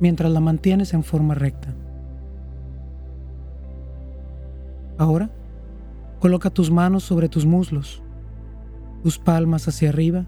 mientras la mantienes en forma recta. Ahora, coloca tus manos sobre tus muslos, tus palmas hacia arriba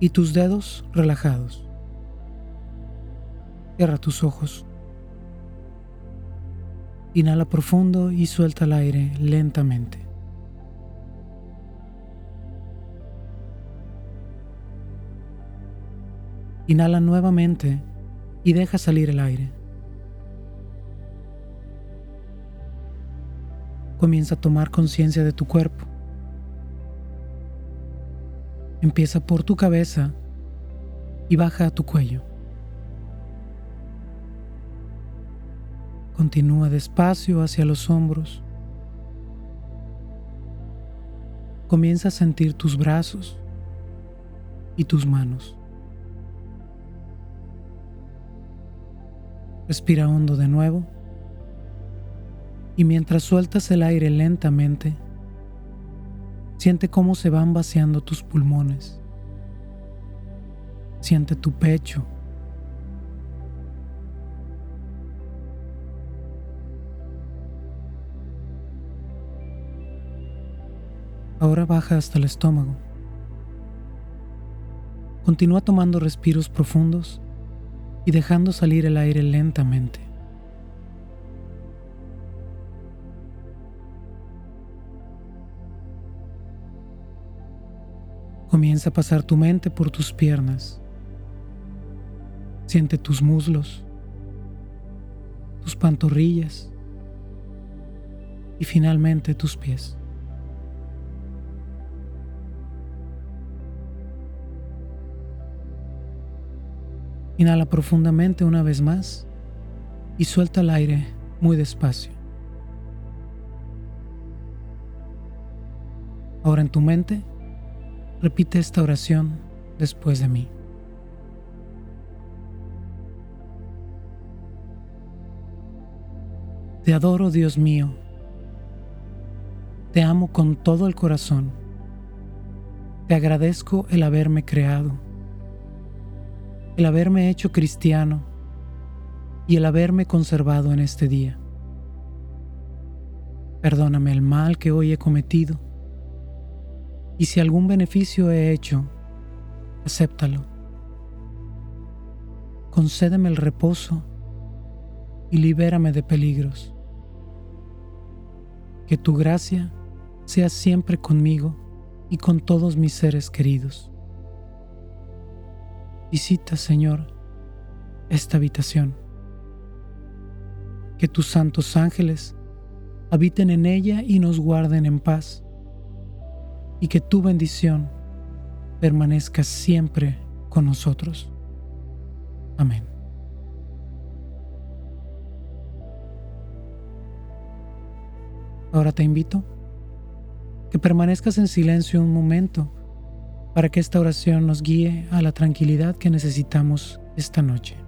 y tus dedos relajados. Cierra tus ojos. Inhala profundo y suelta el aire lentamente. Inhala nuevamente y deja salir el aire. comienza a tomar conciencia de tu cuerpo. Empieza por tu cabeza y baja a tu cuello. Continúa despacio hacia los hombros. Comienza a sentir tus brazos y tus manos. Respira hondo de nuevo y mientras sueltas el aire lentamente, siente cómo se van vaciando tus pulmones. Siente tu pecho. Ahora baja hasta el estómago. Continúa tomando respiros profundos y dejando salir el aire lentamente. Comienza a pasar tu mente por tus piernas. Siente tus muslos, tus pantorrillas y finalmente tus pies. Inhala profundamente una vez más y suelta el aire muy despacio. Ahora en tu mente Repite esta oración después de mí. Te adoro, Dios mío. Te amo con todo el corazón. Te agradezco el haberme creado, el haberme hecho cristiano y el haberme conservado en este día. Perdóname el mal que hoy he cometido y si algún beneficio he hecho, acéptalo. Concédeme el reposo y libérame de peligros. Que tu gracia sea siempre conmigo y con todos mis seres queridos. Visita, Señor, esta habitación. Que tus santos ángeles habiten en ella y nos guarden en paz y que tu bendición permanezca siempre con nosotros. Amén. Ahora te invito que permanezcas en silencio un momento para que esta oración nos guíe a la tranquilidad que necesitamos esta noche.